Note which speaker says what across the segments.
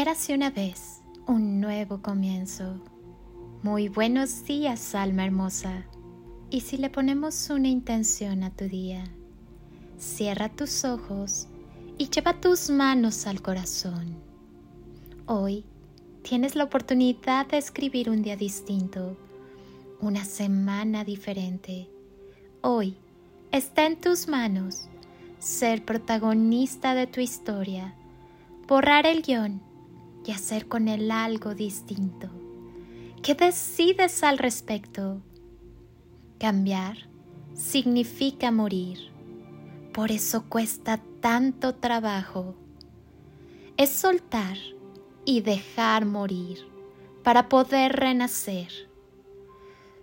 Speaker 1: Érase una vez un nuevo comienzo. Muy buenos días, alma hermosa. Y si le ponemos una intención a tu día, cierra tus ojos y lleva tus manos al corazón. Hoy tienes la oportunidad de escribir un día distinto, una semana diferente. Hoy está en tus manos ser protagonista de tu historia, borrar el guion y hacer con él algo distinto. ¿Qué decides al respecto? Cambiar significa morir. Por eso cuesta tanto trabajo. Es soltar y dejar morir para poder renacer.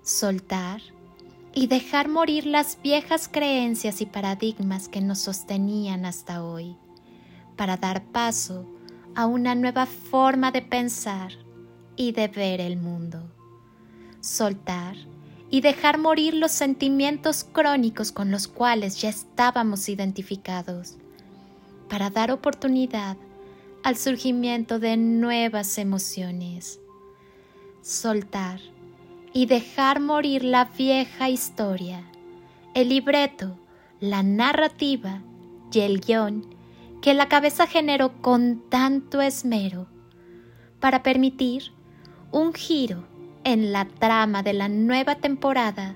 Speaker 1: Soltar y dejar morir las viejas creencias y paradigmas que nos sostenían hasta hoy, para dar paso a una nueva forma de pensar y de ver el mundo. Soltar y dejar morir los sentimientos crónicos con los cuales ya estábamos identificados, para dar oportunidad al surgimiento de nuevas emociones. Soltar y dejar morir la vieja historia, el libreto, la narrativa y el guion que la cabeza generó con tanto esmero para permitir un giro en la trama de la nueva temporada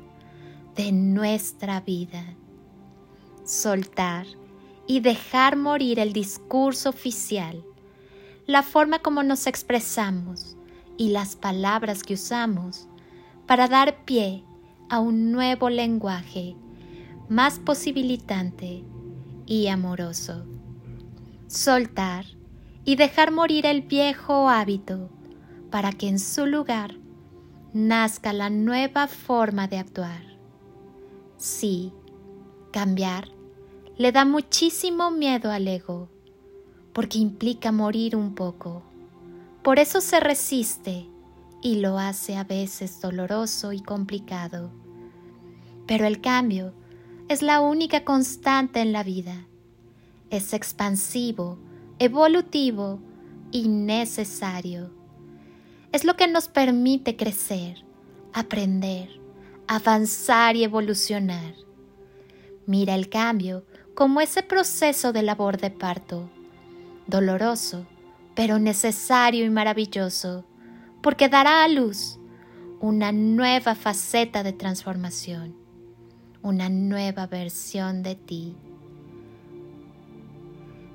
Speaker 1: de nuestra vida. Soltar y dejar morir el discurso oficial, la forma como nos expresamos y las palabras que usamos para dar pie a un nuevo lenguaje más posibilitante y amoroso soltar y dejar morir el viejo hábito para que en su lugar nazca la nueva forma de actuar. Sí, cambiar le da muchísimo miedo al ego, porque implica morir un poco. Por eso se resiste y lo hace a veces doloroso y complicado. Pero el cambio es la única constante en la vida es expansivo, evolutivo y necesario. Es lo que nos permite crecer, aprender, avanzar y evolucionar. Mira el cambio como ese proceso de labor de parto, doloroso, pero necesario y maravilloso, porque dará a luz una nueva faceta de transformación, una nueva versión de ti.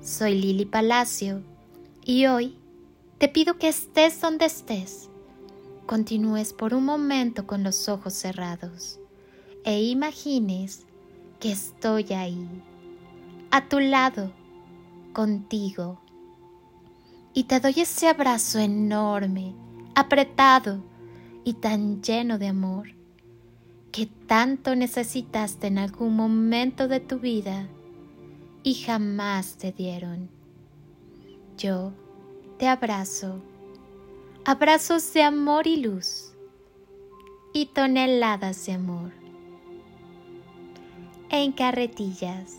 Speaker 1: Soy Lili Palacio y hoy te pido que estés donde estés, continúes por un momento con los ojos cerrados e imagines que estoy ahí, a tu lado, contigo. Y te doy ese abrazo enorme, apretado y tan lleno de amor que tanto necesitaste en algún momento de tu vida y jamás te dieron. Yo te abrazo, abrazos de amor y luz y toneladas de amor. En carretillas